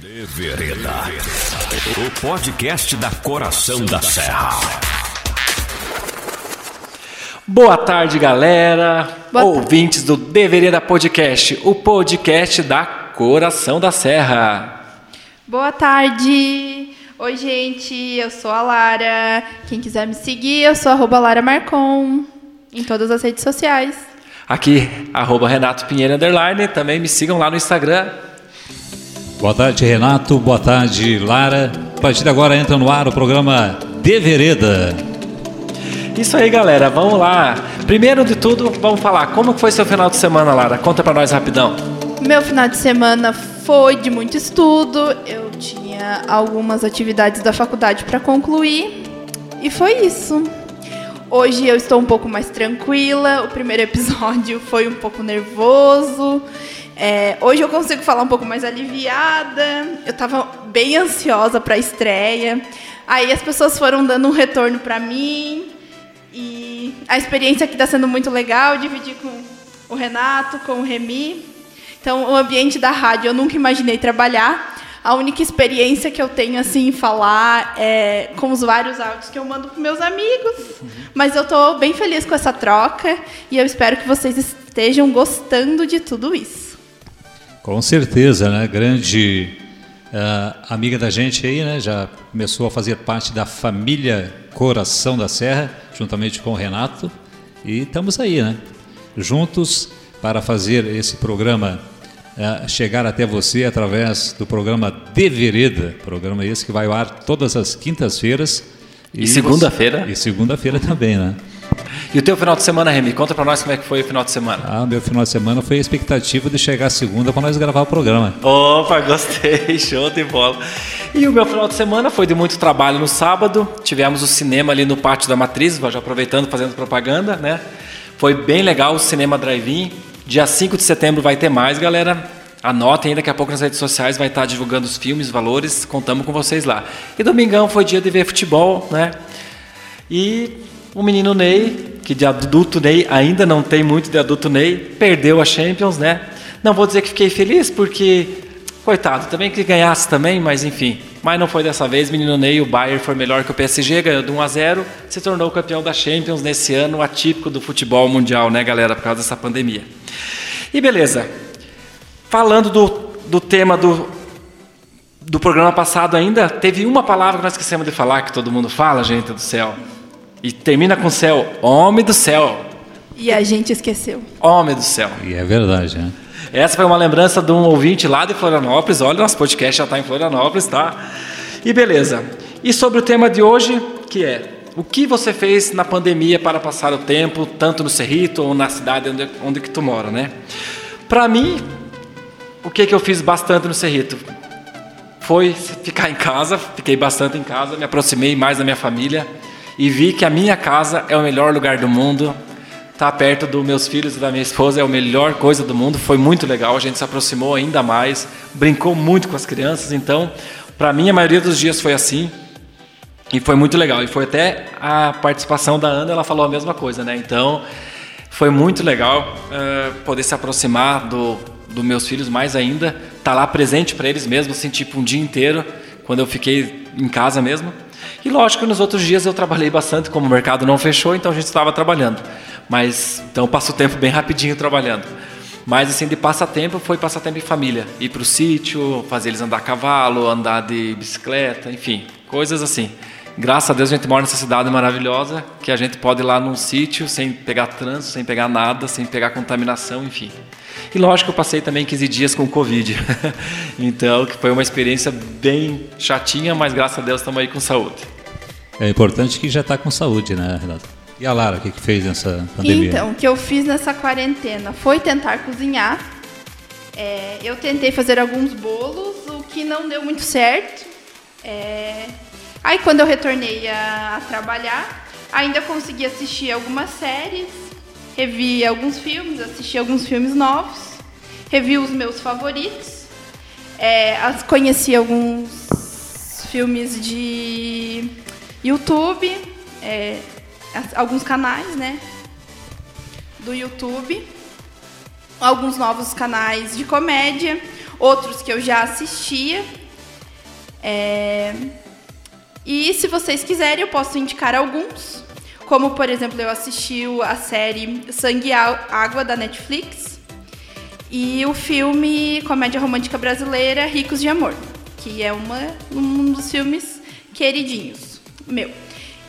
De Vereda. O podcast da Coração da Serra. Boa tarde, galera. Boa Ouvintes do Devereda Podcast, o podcast da Coração da Serra. Boa tarde! Oi, gente, eu sou a Lara. Quem quiser me seguir, eu sou arroba Lara Marcon em todas as redes sociais. Aqui, arroba Renato Pinheiro Underline. Também me sigam lá no Instagram. Boa tarde, Renato. Boa tarde, Lara. A partir de agora entra no ar o programa De Vereda. Isso aí, galera. Vamos lá. Primeiro de tudo, vamos falar. Como foi seu final de semana, Lara? Conta pra nós rapidão. Meu final de semana foi de muito estudo. Eu tinha algumas atividades da faculdade para concluir. E foi isso. Hoje eu estou um pouco mais tranquila. O primeiro episódio foi um pouco nervoso. É, hoje eu consigo falar um pouco mais aliviada. Eu estava bem ansiosa para a estreia. Aí as pessoas foram dando um retorno para mim. E a experiência aqui está sendo muito legal. Dividir com o Renato, com o Remy. Então, o ambiente da rádio eu nunca imaginei trabalhar. A única experiência que eu tenho assim em falar é com os vários áudios que eu mando para meus amigos. Mas eu estou bem feliz com essa troca e eu espero que vocês estejam gostando de tudo isso. Com certeza, né? Grande uh, amiga da gente aí, né? Já começou a fazer parte da família Coração da Serra, juntamente com o Renato. E estamos aí, né? Juntos para fazer esse programa uh, chegar até você através do programa De Vereda, programa esse que vai ao ar todas as quintas-feiras. E segunda-feira. E segunda-feira também, né? E o teu final de semana, Remy? Conta pra nós como é que foi o final de semana. Ah, meu final de semana foi a expectativa de chegar a segunda para nós gravar o programa. Opa, gostei, show de bola. E o meu final de semana foi de muito trabalho no sábado. Tivemos o cinema ali no Pátio da Matriz, já aproveitando, fazendo propaganda, né? Foi bem legal o cinema drive-in. Dia 5 de setembro vai ter mais, galera. Anotem aí, daqui a pouco nas redes sociais vai estar divulgando os filmes, valores, contamos com vocês lá. E domingão foi dia de ver futebol, né? E o menino Ney, que de adulto Ney ainda não tem muito de adulto Ney, perdeu a Champions, né? Não vou dizer que fiquei feliz, porque, coitado, também que ganhasse também, mas enfim. Mas não foi dessa vez, menino Ney, o Bayern foi melhor que o PSG, ganhou de 1 a 0, se tornou campeão da Champions nesse ano atípico do futebol mundial, né, galera, por causa dessa pandemia. E beleza, falando do, do tema do, do programa passado ainda, teve uma palavra que nós esquecemos de falar, que todo mundo fala, gente do céu. E termina com céu, homem do céu. E a gente esqueceu. Homem do céu. E é verdade, né? Essa foi uma lembrança de um ouvinte lá de Florianópolis. Olha, nosso podcast já está em Florianópolis, tá? E beleza. E sobre o tema de hoje, que é o que você fez na pandemia para passar o tempo, tanto no Cerrito ou na cidade onde, onde que tu mora, né? Para mim, o que, que eu fiz bastante no Cerrito? Foi ficar em casa, fiquei bastante em casa, me aproximei mais da minha família e vi que a minha casa é o melhor lugar do mundo. Estar tá perto dos meus filhos e da minha esposa é a melhor coisa do mundo. Foi muito legal, a gente se aproximou ainda mais, brincou muito com as crianças. Então, para mim, a maioria dos dias foi assim. E foi muito legal. E foi até a participação da Ana, ela falou a mesma coisa, né? Então, foi muito legal uh, poder se aproximar do, dos meus filhos mais ainda, estar tá lá presente para eles mesmo, assim, tipo um dia inteiro, quando eu fiquei em casa mesmo. E lógico que nos outros dias eu trabalhei bastante, como o mercado não fechou, então a gente estava trabalhando. Mas então eu passo o tempo bem rapidinho trabalhando. Mas assim, de passatempo foi passatempo em família. Ir para o sítio, fazer eles andar a cavalo, andar de bicicleta, enfim, coisas assim. Graças a Deus a gente mora nessa cidade maravilhosa, que a gente pode ir lá num sítio sem pegar trânsito, sem pegar nada, sem pegar contaminação, enfim. E lógico, eu passei também 15 dias com Covid. então, que foi uma experiência bem chatinha, mas graças a Deus estamos aí com saúde. É importante que já está com saúde, né, Renato? E a Lara, o que, que fez nessa pandemia? Então, o que eu fiz nessa quarentena foi tentar cozinhar. É, eu tentei fazer alguns bolos, o que não deu muito certo. É, aí, quando eu retornei a, a trabalhar, ainda consegui assistir algumas séries, revi alguns filmes, assisti alguns filmes novos, revi os meus favoritos, é, conheci alguns filmes de YouTube, é, alguns canais, né, do YouTube, alguns novos canais de comédia, outros que eu já assistia É, E se vocês quiserem, eu posso indicar alguns. Como, por exemplo, eu assisti a série Sangue e Água da Netflix. E o filme Comédia Romântica Brasileira Ricos de Amor, que é uma, um dos filmes queridinhos meu.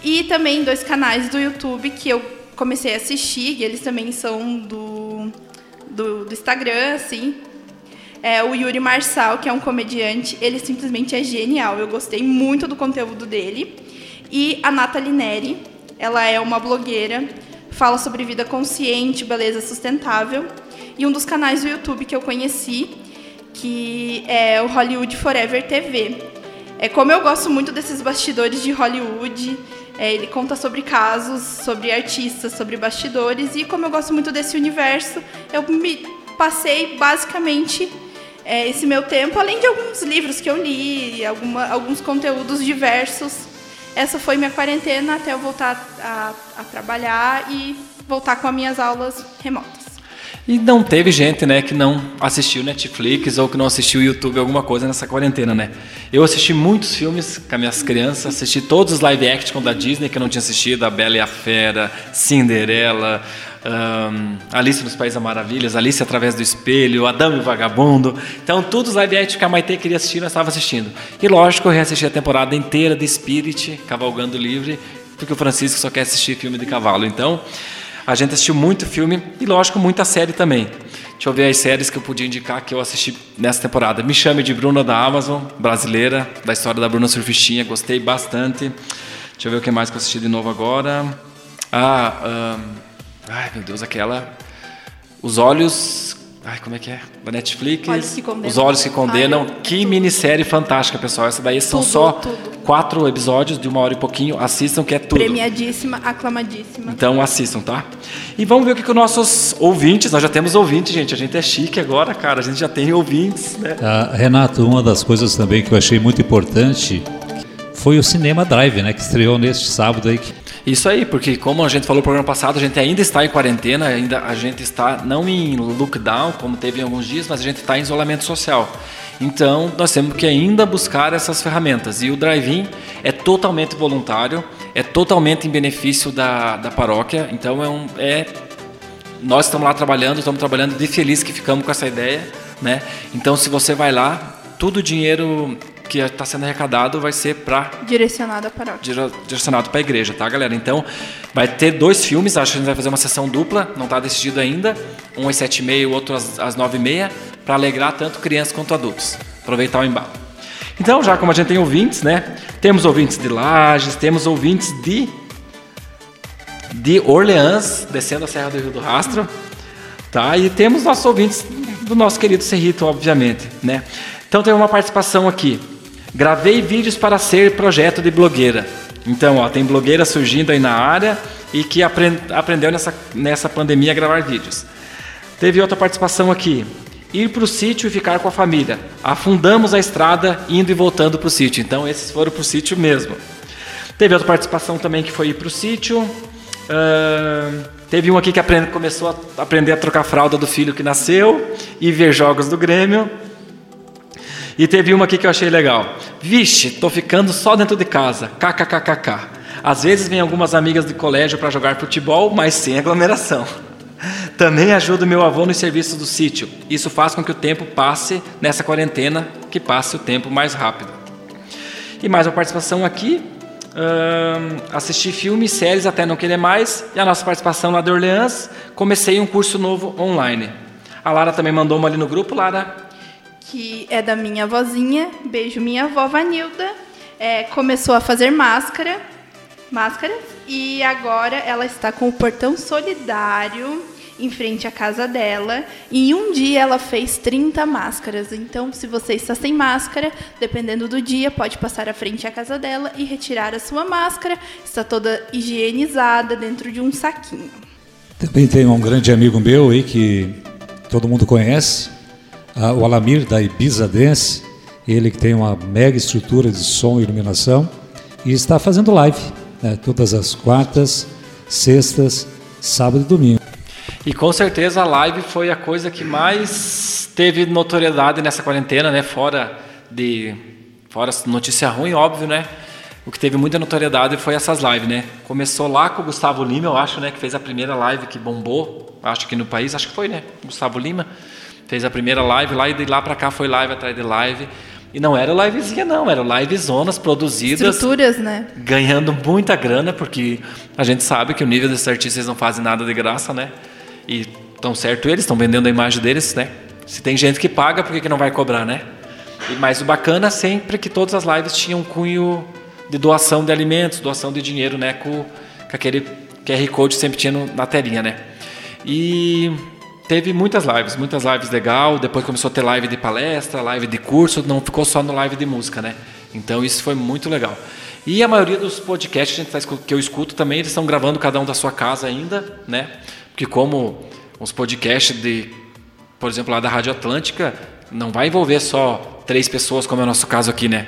E também dois canais do YouTube que eu comecei a assistir, e eles também são do, do, do Instagram, assim. É o Yuri Marçal, que é um comediante, ele simplesmente é genial. Eu gostei muito do conteúdo dele. E a Nathalie Neri, ela é uma blogueira, fala sobre vida consciente, beleza sustentável. E um dos canais do YouTube que eu conheci, que é o Hollywood Forever TV. É como eu gosto muito desses bastidores de Hollywood, é, ele conta sobre casos, sobre artistas, sobre bastidores e como eu gosto muito desse universo, eu me passei basicamente é, esse meu tempo, além de alguns livros que eu li, alguma, alguns conteúdos diversos. Essa foi minha quarentena até eu voltar a, a trabalhar e voltar com as minhas aulas remotas. E não teve gente, né, que não assistiu Netflix ou que não assistiu YouTube, alguma coisa nessa quarentena, né? Eu assisti muitos filmes com as minhas crianças, assisti todos os live action da Disney que eu não tinha assistido, A Bela e a Fera, Cinderela, um, Alice nos Países Maravilhas, Alice através do espelho, Adão e o Vagabundo. Então, todos os live action que a Maite queria assistir, nós estava assistindo. E lógico, eu reassisti a temporada inteira de Spirit, Cavalgando Livre, porque o Francisco só quer assistir filme de cavalo. Então, a gente assistiu muito filme e, lógico, muita série também. Deixa eu ver as séries que eu podia indicar que eu assisti nessa temporada. Me Chame de Bruna da Amazon, brasileira, da história da Bruna Surfistinha, gostei bastante. Deixa eu ver o que mais que eu assisti de novo agora. Ah, um, ai meu Deus, aquela. Os Olhos Ai, como é que é? Da Netflix. Olhos que Condenam. Os Olhos que Condenam. Ai, que tudo. minissérie fantástica, pessoal. Essa daí são Tudo, só tudo. quatro episódios de uma hora e pouquinho. Assistam, que é tudo. Premiadíssima, aclamadíssima. Então assistam, tá? E vamos ver o que, que os nossos ouvintes, nós já temos ouvintes, gente. A gente é chique agora, cara. A gente já tem ouvintes, né? Ah, Renato, uma das coisas também que eu achei muito importante foi o Cinema Drive, né? Que estreou neste sábado aí. que- Isso aí, porque como a gente falou no programa passado, a gente ainda está em quarentena, ainda a gente está não em lockdown, como teve em alguns dias, mas a gente está em isolamento social. Então, nós temos que ainda buscar essas ferramentas. E o drive-in é totalmente voluntário, é totalmente em benefício da, da paróquia. Então, é um, é nós estamos lá trabalhando, estamos trabalhando de feliz que ficamos com essa ideia, né? Então, se você vai lá, todo o dinheiro que está sendo arrecadado vai ser para Direcionada à paróquia. dire- direcionado para a igreja, tá, galera? Então, vai ter dois filmes, acho que a gente vai fazer uma sessão dupla, não está decidido ainda, um às sete e meia, o outro às, às nove e meia, para alegrar tanto crianças quanto adultos. Aproveitar o embalo. Então, já como a gente tem ouvintes, né? Temos ouvintes de Lages, temos ouvintes de de Orleans, descendo a Serra do Rio do Rastro, tá? E temos nossos ouvintes do nosso querido Cerrito, obviamente, né? Então tem uma participação aqui. Gravei vídeos para ser projeto de blogueira. Então, ó, tem blogueira surgindo aí na área e que apren- aprendeu nessa, nessa pandemia a gravar vídeos. Teve outra participação aqui. Ir para o sítio e ficar com a família. Afundamos a estrada indo e voltando para o sítio. Então, esses foram para o sítio mesmo. Teve outra participação também que foi ir para o sítio. Ahn, teve um aqui que aprende- começou a aprender a trocar fralda do filho que nasceu e ver jogos do Grêmio. E teve uma aqui que eu achei legal. Vixe, tô ficando só dentro de casa. KKKKK. Às vezes vem algumas amigas de colégio para jogar futebol, mas sem aglomeração. Também ajudo meu avô nos serviços do sítio. Isso faz com que o tempo passe nessa quarentena, que passe o tempo mais rápido. E mais uma participação aqui. Assisti filmes, séries até não querer mais. E a nossa participação lá de Orleans. Comecei um curso novo online. A Lara também mandou uma ali no grupo, Lara. Que é da minha avózinha. Beijo, minha avó Vanilda. É, começou a fazer máscara, máscaras, e agora ela está com o portão solidário em frente à casa dela. E em um dia ela fez 30 máscaras. Então, se você está sem máscara, dependendo do dia, pode passar à frente à casa dela e retirar a sua máscara. Está toda higienizada dentro de um saquinho. Também tem um grande amigo meu aí que todo mundo conhece, ah, o Alamir da Ibiza Dance, ele que tem uma mega estrutura de som e iluminação e está fazendo live né, todas as quartas, sextas, sábado e domingo. E com certeza a live foi a coisa que mais teve notoriedade nessa quarentena, né? Fora de fora notícia ruim, óbvio, né? O que teve muita notoriedade foi essas lives, né? Começou lá com o Gustavo Lima, eu acho, né? Que fez a primeira live que bombou, acho que no país, acho que foi, né? Gustavo Lima fez a primeira live lá e de lá para cá foi live atrás de live. E não era livezinha, não, era livezonas produzidas. Estruturas, né? Ganhando muita grana, porque a gente sabe que o nível desses artistas não fazem nada de graça, né? E tão certo eles, estão vendendo a imagem deles, né? Se tem gente que paga, por que, que não vai cobrar, né? E, mas o bacana sempre que todas as lives tinham um cunho de doação de alimentos, doação de dinheiro, né? Com, com aquele QR Code sempre tinha no, na telinha, né? E teve muitas lives, muitas lives legal. Depois começou a ter live de palestra, live de curso, não ficou só no live de música, né? Então isso foi muito legal. E a maioria dos podcasts tá que eu escuto também, eles estão gravando cada um da sua casa ainda, né? Porque como os podcasts de, por exemplo, lá da Rádio Atlântica, não vai envolver só três pessoas, como é o nosso caso aqui, né?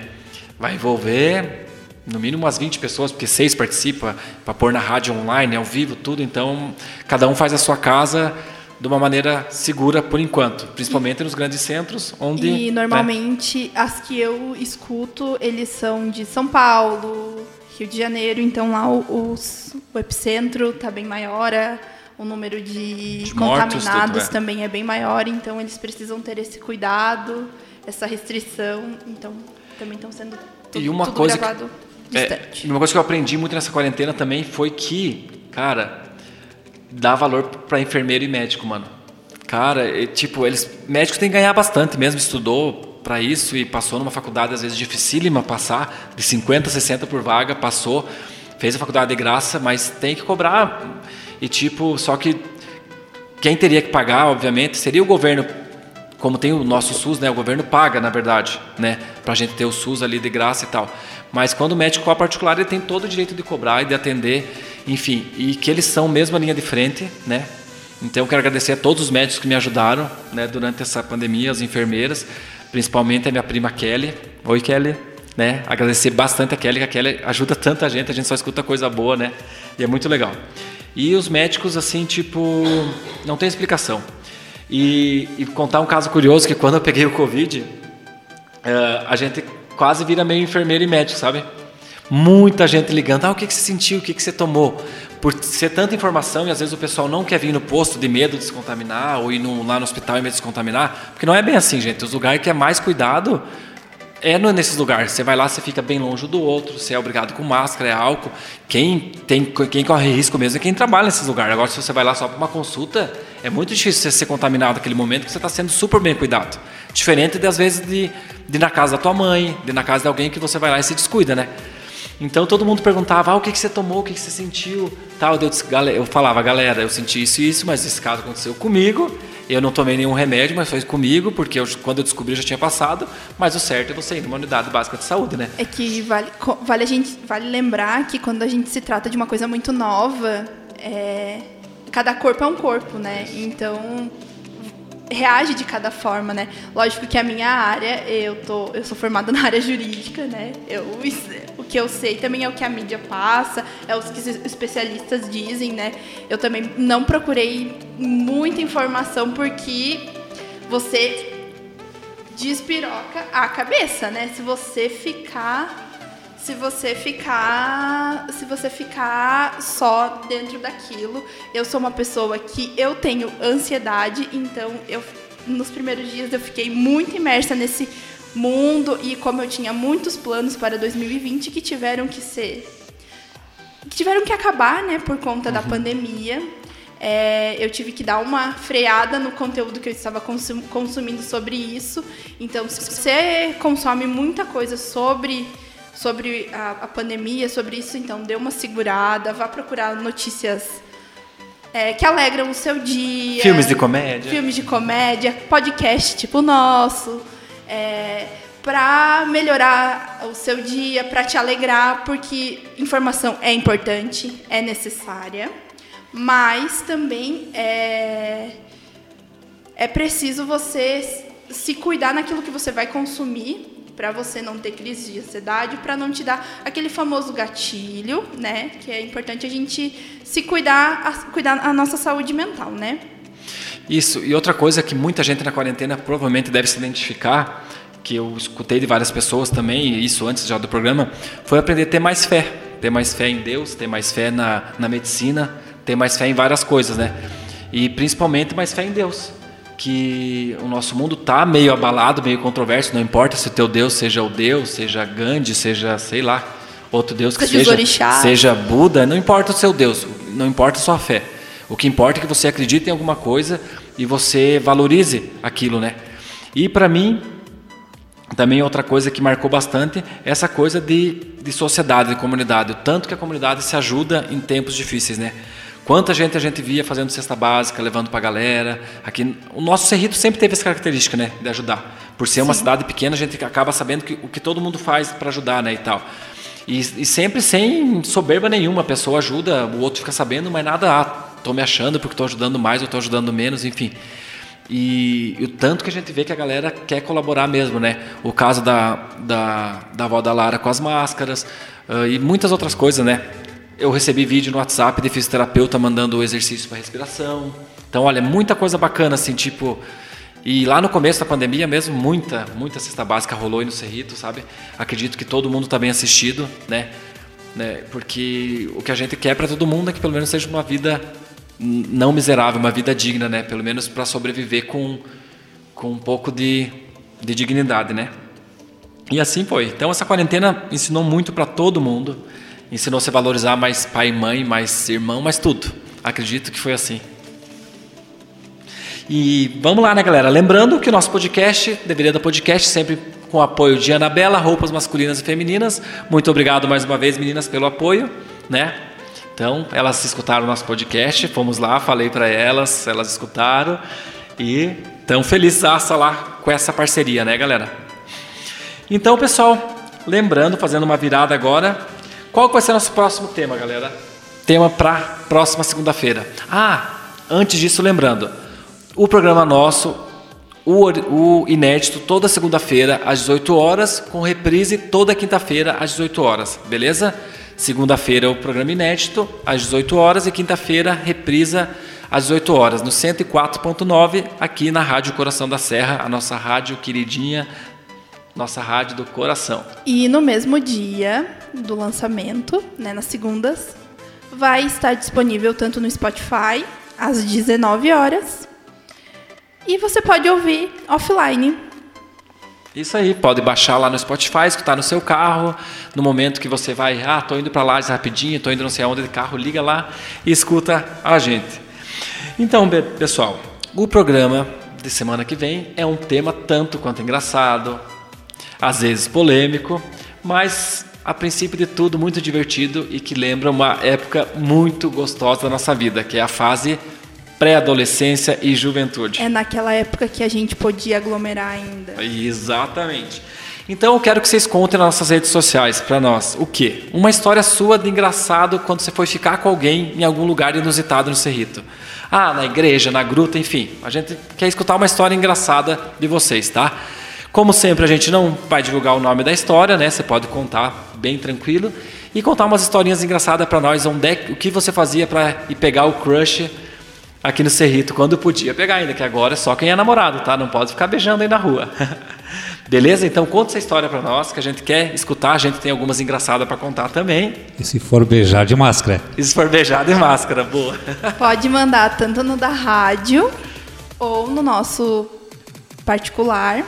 Vai envolver no mínimo umas 20 pessoas, porque seis participam para pôr na rádio online, ao vivo, tudo. Então, cada um faz a sua casa de uma maneira segura por enquanto, principalmente nos grandes centros, onde. E né? normalmente né? as que eu escuto, eles são de São Paulo, Rio de Janeiro, então lá o, o epicentro está bem maior, o número de, de contaminados mortos, é. também é bem maior, então eles precisam ter esse cuidado, essa restrição, então também estão sendo tudo, e uma tudo coisa gravado que, é, uma coisa que eu aprendi muito nessa quarentena também foi que, cara, dá valor para enfermeiro e médico, mano. Cara, tipo, eles médicos têm que ganhar bastante, mesmo estudou para isso e passou numa faculdade às vezes dificílima passar, de 50, 60 por vaga, passou, fez a faculdade de graça, mas tem que cobrar. E tipo, só que quem teria que pagar, obviamente, seria o governo, como tem o nosso SUS, né? O governo paga, na verdade, né? Pra gente ter o SUS ali de graça e tal. Mas quando o médico é particular, ele tem todo o direito de cobrar e de atender enfim, e que eles são mesmo a linha de frente, né? Então eu quero agradecer a todos os médicos que me ajudaram, né, durante essa pandemia, as enfermeiras, principalmente a minha prima Kelly. Oi, Kelly. Né? Agradecer bastante a Kelly, que a Kelly ajuda tanta gente, a gente só escuta coisa boa, né? E é muito legal. E os médicos, assim, tipo, não tem explicação. E, e contar um caso curioso, que quando eu peguei o Covid, uh, a gente quase vira meio enfermeiro e médico, sabe? Muita gente ligando, ah, o que, que você sentiu, o que, que você tomou? Por ser tanta informação e às vezes o pessoal não quer vir no posto de medo de se contaminar ou ir no, lá no hospital e medo de se contaminar, porque não é bem assim, gente. Os lugares que é mais cuidado é nesses lugares. Você vai lá, você fica bem longe do outro, você é obrigado com máscara, é álcool. Quem, tem, quem corre risco mesmo é quem trabalha nesses lugares. Agora, se você vai lá só para uma consulta, é muito difícil você ser contaminado naquele momento que você está sendo super bem cuidado. Diferente de, às vezes, de, de ir na casa da tua mãe, de ir na casa de alguém que você vai lá e se descuida, né? Então todo mundo perguntava, ah, o que, que você tomou, o que, que você sentiu, tal. Eu, disse, eu falava, galera, eu senti isso e isso, mas esse caso aconteceu comigo. Eu não tomei nenhum remédio, mas foi comigo, porque eu, quando eu descobri já tinha passado. Mas o certo é você ir numa unidade básica de saúde, né? É que vale, vale a gente vale lembrar que quando a gente se trata de uma coisa muito nova, é, cada corpo é um corpo, né? Então reage de cada forma, né? Lógico que a minha área, eu tô, eu sou formada na área jurídica, né? Eu, o que eu sei também é o que a mídia passa, é o que os especialistas dizem, né? Eu também não procurei muita informação porque você despiroca a cabeça, né? Se você ficar se você ficar se você ficar só dentro daquilo. Eu sou uma pessoa que eu tenho ansiedade, então eu nos primeiros dias eu fiquei muito imersa nesse mundo e como eu tinha muitos planos para 2020 que tiveram que ser que tiveram que acabar, né, por conta uhum. da pandemia. É, eu tive que dar uma freada no conteúdo que eu estava consum consumindo sobre isso. Então, se você consome muita coisa sobre sobre a, a, pandemia, sobre isso, então dê uma segurada, vá procurar notícias é, que alegram o seu dia. Filmes de comédia. Filmes de comédia, podcast tipo o nosso. É, para melhorar o seu dia, para te alegrar, porque informação é importante, é necessária, mas também é, é preciso você se cuidar naquilo que você vai consumir para você não ter crise de ansiedade, para não te dar aquele famoso gatilho, né? Que é importante a gente se cuidar, a, cuidar a nossa saúde mental, né? Isso. E outra coisa que muita gente na quarentena provavelmente deve se identificar, que eu escutei de várias pessoas também, isso antes já do programa, foi aprender a ter mais fé. Ter mais fé em Deus, ter mais fé na, na medicina, ter mais fé em várias coisas, né? E principalmente mais fé em Deus. Que o nosso mundo tá meio abalado, meio controverso, não importa se o teu Deus seja o Deus, seja Gandhi, seja, sei lá, outro Deus que Seja seja Buda, não importa o seu Deus, não importa a sua fé. O que importa é que você acredite em alguma coisa e você valorize aquilo, né? E para mim, também outra coisa que marcou bastante é essa coisa de, de sociedade, de comunidade. O tanto que a comunidade se ajuda em tempos difíceis, né? Quanta gente a gente via fazendo cesta básica, levando para a galera. Aqui, o nosso Cerrito sempre teve essa característica, né? De ajudar. Por ser uma cidade pequena, a gente acaba sabendo que, o que todo mundo faz para ajudar, né? E tal. E, e sempre sem soberba nenhuma. A pessoa ajuda, o outro fica sabendo, mas nada, ah, tô me achando porque estou ajudando mais ou estou ajudando menos, enfim. E, e o tanto que a gente vê que a galera quer colaborar mesmo, né? O caso da, da, da avó da Lara com as máscaras ah, e muitas outras coisas, né? Eu recebi vídeo no WhatsApp de fisioterapeuta mandando exercício para respiração. Então, olha, muita coisa bacana, assim, tipo. E lá no começo da pandemia mesmo, muita, muita cesta básica rolou aí no Cerrito, sabe? Acredito que todo mundo está bem assistido, né? né? Porque o que a gente quer para todo mundo é que pelo menos seja uma vida não miserável, uma vida digna, né? Pelo menos para sobreviver com, com um pouco de, de dignidade, né? E assim foi. Então essa quarentena ensinou muito para todo mundo. Ensinou você a valorizar mais pai e mãe, mais irmão, mais tudo. Acredito que foi assim. E vamos lá, né, galera? Lembrando que o nosso podcast, deveria do podcast, sempre com o apoio de Anabela, roupas masculinas e femininas. Muito obrigado mais uma vez, meninas, pelo apoio, né? Então, elas escutaram o nosso podcast, fomos lá, falei para elas, elas escutaram e estão felizes lá com essa parceria, né, galera? Então, pessoal, lembrando, fazendo uma virada agora, qual vai ser nosso próximo tema, galera? Tema para próxima segunda-feira. Ah, antes disso, lembrando, o programa nosso, o, o inédito, toda segunda-feira às 18 horas, com reprise toda quinta-feira às 18 horas, beleza? Segunda-feira o programa inédito às 18 horas e quinta-feira reprisa às 18 horas no 104.9 aqui na Rádio Coração da Serra, a nossa rádio queridinha, nossa rádio do coração. E no mesmo dia do lançamento, né, nas segundas, vai estar disponível tanto no Spotify às 19 horas. E você pode ouvir offline. Isso aí, pode baixar lá no Spotify, escutar no seu carro, no momento que você vai, ah, tô indo para lá rapidinho, tô indo não sei aonde de carro, liga lá e escuta a gente. Então, pessoal, o programa de semana que vem é um tema tanto quanto engraçado, às vezes polêmico, mas a princípio de tudo muito divertido e que lembra uma época muito gostosa da nossa vida, que é a fase pré-adolescência e juventude. É naquela época que a gente podia aglomerar ainda. Exatamente. Então eu quero que vocês contem nas nossas redes sociais para nós o quê? Uma história sua de engraçado quando você foi ficar com alguém em algum lugar inusitado no Cerrito. Ah, na igreja, na gruta, enfim. A gente quer escutar uma história engraçada de vocês, tá? Como sempre, a gente não vai divulgar o nome da história, né? Você pode contar bem tranquilo e contar umas historinhas engraçadas para nós, onde é, o que você fazia para ir pegar o crush aqui no Cerrito quando podia pegar ainda, que agora é só quem é namorado, tá? Não pode ficar beijando aí na rua. Beleza? Então conta essa história pra nós, que a gente quer escutar, a gente tem algumas engraçadas pra contar também. E se for beijar de máscara? E se for beijado em máscara, boa. Pode mandar tanto no da rádio ou no nosso particular.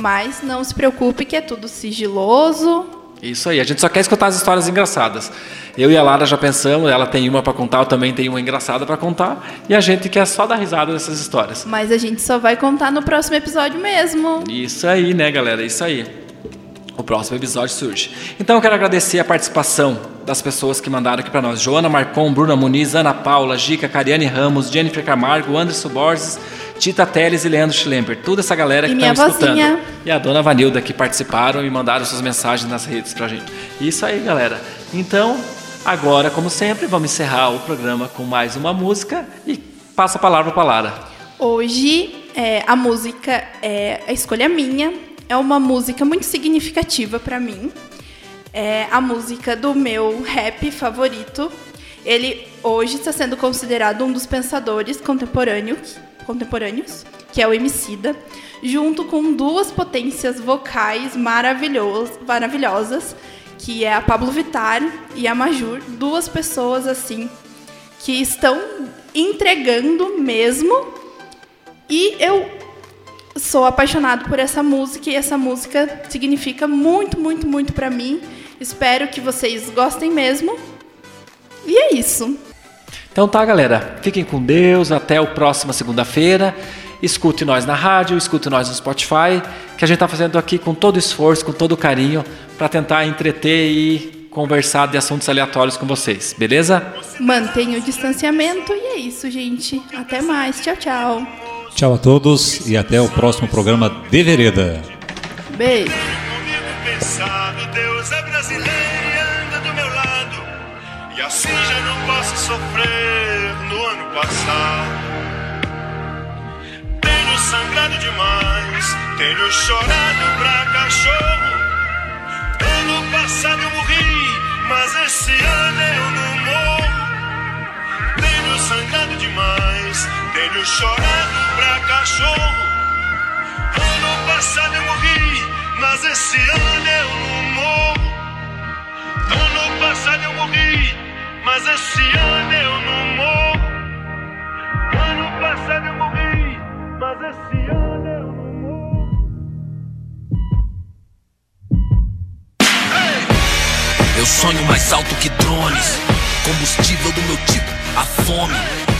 Mas não se preocupe que é tudo sigiloso. Isso aí, a gente só quer escutar as histórias engraçadas. Eu e a Lara já pensamos, ela tem uma pra contar, eu também tenho uma engraçada pra contar, e a gente quer só dar risada dessas histórias. Mas a gente só vai contar no próximo episódio mesmo. Isso aí, né, galera? Isso aí. O próximo episódio surge. Então eu quero agradecer a participação das pessoas que mandaram aqui para nós: Joana Marcon, Bruna Muniz, Ana Paula, Gica, Cariane Ramos, Jennifer Camargo, Anderson Borges, Tita Teles e Leandro Schlemper. Toda essa galera E que minha estão escutando. E a dona Vanilda que participaram e mandaram suas mensagens nas redes pra gente. Isso aí, galera. Então, agora, como sempre, vamos encerrar o programa com mais uma música e passa a palavra para Lara. Hoje é, a música é a escolha minha. É uma música muito significativa para mim. É a música do meu rap favorito. Ele hoje está sendo considerado um dos pensadores contemporâneos, contemporâneos que é o Emicida, junto com duas potências vocais maravilhos, maravilhosas, que é a Pablo Vittar e a Majur, duas pessoas assim que estão entregando mesmo. E eu sou apaixonado por essa música e essa música significa muito, muito, muito para mim. Espero que vocês gostem mesmo. E é isso. Então tá, galera. Fiquem com Deus. Até o próxima segunda-feira. Escute nós na rádio, escute nós no Spotify, que a gente está fazendo aqui com todo esforço, com todo carinho, para tentar entreter e conversar de assuntos aleatórios com vocês, beleza? Mantenha o distanciamento e é isso, gente. Até mais. Tchau, tchau. Tchau a todos e até o próximo programa de Vereda. Beijo. Deus é brasileiro anda do meu lado. E assim já não posso sofrer no ano passado. Tenho sangrado demais, tenho chorado pra cachorro. Ano passado eu morri, mas esse ano eu não morro. Demais, tenho chorado pra cachorro. Ano passado eu morri, mas esse ano eu não morro. Ano passado eu morri, mas esse ano eu não morro. Ano passado eu morri, mas esse ano. Eu sonho mais alto que drones. Combustível do meu tipo, a fome.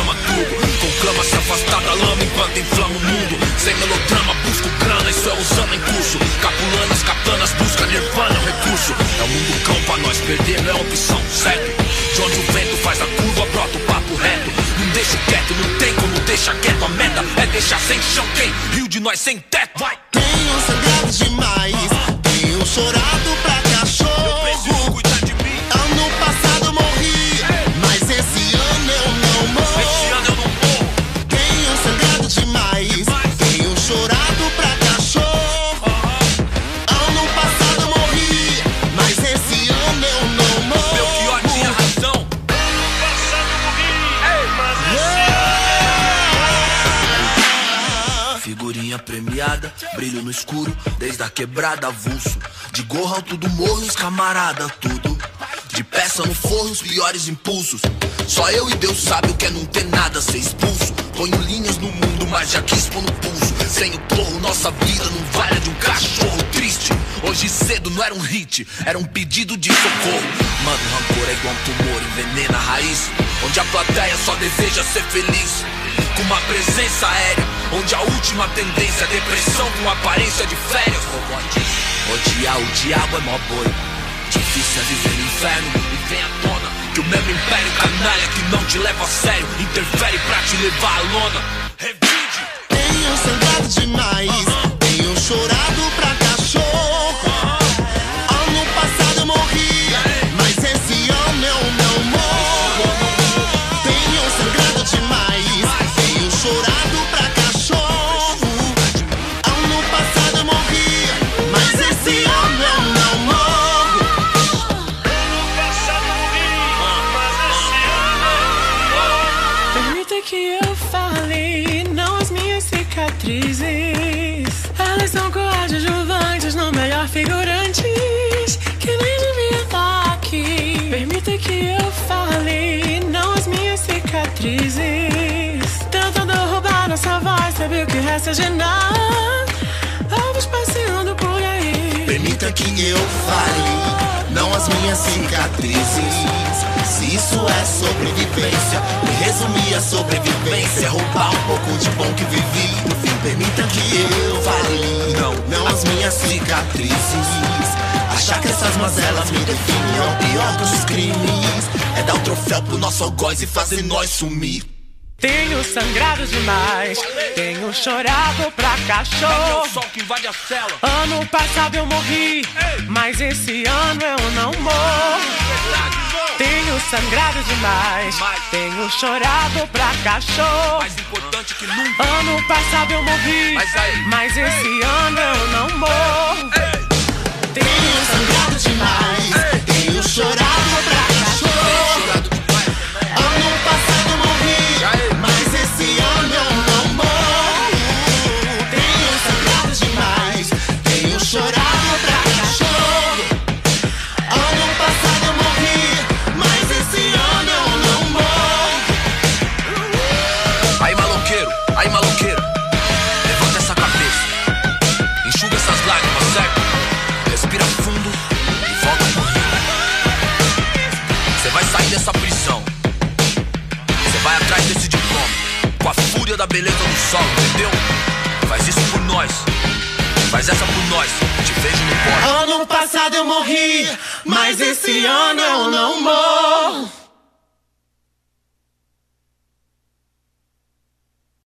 afastar da lama enquanto inflama o mundo. Sem melodrama, busco grana, isso é usando em curso. Capulanas, katanas, busca nirvana, é um recurso. É o mundo cão pra nós, perder não é opção, certo? De onde o vento faz a curva, brota o papo reto. Não deixa quieto, não tem como deixar quieto. A meta é deixar sem chão quem? Rio de nós sem teto, vai! Tenho sangrado demais, tenho chorado pra cachorro. Figurinha premiada, brilho no escuro, desde a quebrada avulso. De gorro alto do morro, os camarada, tudo. De peça no forro, os piores impulsos. Só eu e Deus sabe o que é não ter nada, ser expulso. Ponho linhas no mundo, mas já quis pôr no pulso. Sem o porro, nossa vida não vale de um cachorro triste. Hoje cedo não era um hit, era um pedido de socorro. Mano, rancor é igual um tumor, envenena a raiz. Onde a plateia só deseja ser feliz. Com uma presença aérea, onde a última tendência é depressão com aparência de férias. Odiar o diabo é mó boi. Difícil é viver no inferno e vem à tona que o mesmo império canalha que não te leva a sério interfere pra te levar à lona. Revide. Tenho sangrado demais, as minhas cicatrizes. Se isso é sobrevivência, me resumir a sobrevivência, roubar um pouco de bom que vivi. No fim, permita que eu fale, não, não as minhas cicatrizes. Achar que essas mazelas me definem é o pior dos crimes. É dar o troféu pro nosso algoz e fazer nós sumir. Tenho sangrado demais, tenho chorado pra cachorro. sol que invade a cela. Ano passado eu morri, mas esse ano eu não morro. Tenho sangrado demais, tenho chorado pra cachorro. Mais importante que nunca. Ano passado eu morri, Mas mas esse ano eu não morro. Tenho sangrado demais, Tenho chorado